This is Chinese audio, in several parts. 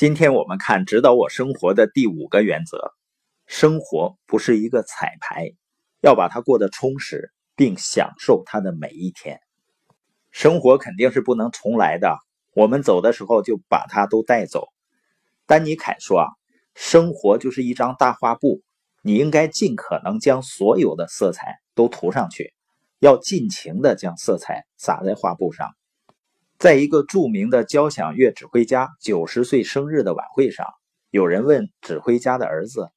今天我们看指导我生活的第五个原则：生活不是一个彩排，要把它过得充实，并享受它的每一天。生活肯定是不能重来的，我们走的时候就把它都带走。丹尼凯说啊，生活就是一张大画布，你应该尽可能将所有的色彩都涂上去，要尽情的将色彩洒在画布上。在一个著名的交响乐指挥家九十岁生日的晚会上，有人问指挥家的儿子：“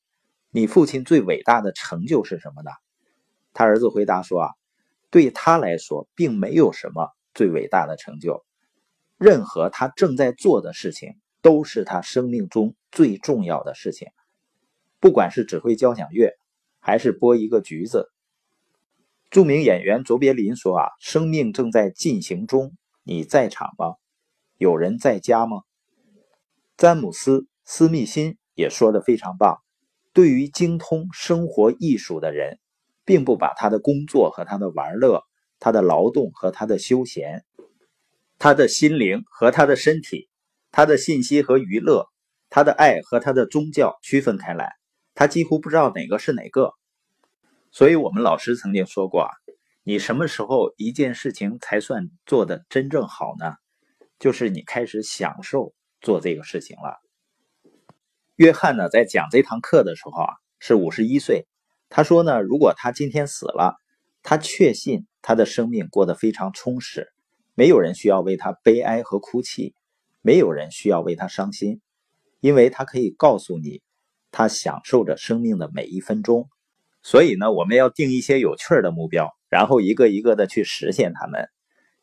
你父亲最伟大的成就是什么呢？”他儿子回答说：“啊，对他来说，并没有什么最伟大的成就。任何他正在做的事情，都是他生命中最重要的事情。不管是指挥交响乐，还是剥一个橘子。”著名演员卓别林说：“啊，生命正在进行中。”你在场吗？有人在家吗？詹姆斯·斯密辛也说的非常棒。对于精通生活艺术的人，并不把他的工作和他的玩乐、他的劳动和他的休闲、他的心灵和他的身体、他的信息和娱乐、他的爱和他的宗教区分开来。他几乎不知道哪个是哪个。所以，我们老师曾经说过啊。你什么时候一件事情才算做的真正好呢？就是你开始享受做这个事情了。约翰呢，在讲这堂课的时候啊，是五十一岁。他说呢，如果他今天死了，他确信他的生命过得非常充实，没有人需要为他悲哀和哭泣，没有人需要为他伤心，因为他可以告诉你，他享受着生命的每一分钟。所以呢，我们要定一些有趣的目标。然后一个一个的去实现他们。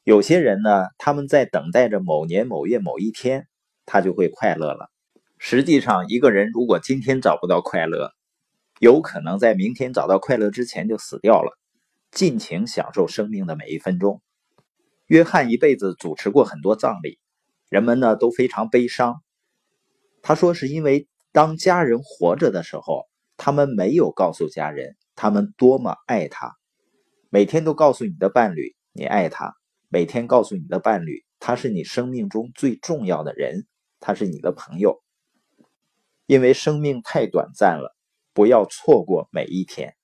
有些人呢，他们在等待着某年某月某一天，他就会快乐了。实际上，一个人如果今天找不到快乐，有可能在明天找到快乐之前就死掉了。尽情享受生命的每一分钟。约翰一辈子主持过很多葬礼，人们呢都非常悲伤。他说，是因为当家人活着的时候，他们没有告诉家人他们多么爱他。每天都告诉你的伴侣你爱他，每天告诉你的伴侣他是你生命中最重要的人，他是你的朋友。因为生命太短暂了，不要错过每一天。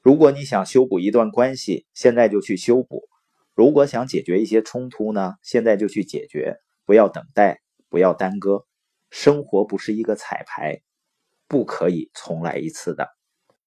如果你想修补一段关系，现在就去修补；如果想解决一些冲突呢，现在就去解决，不要等待，不要耽搁。生活不是一个彩排，不可以重来一次的。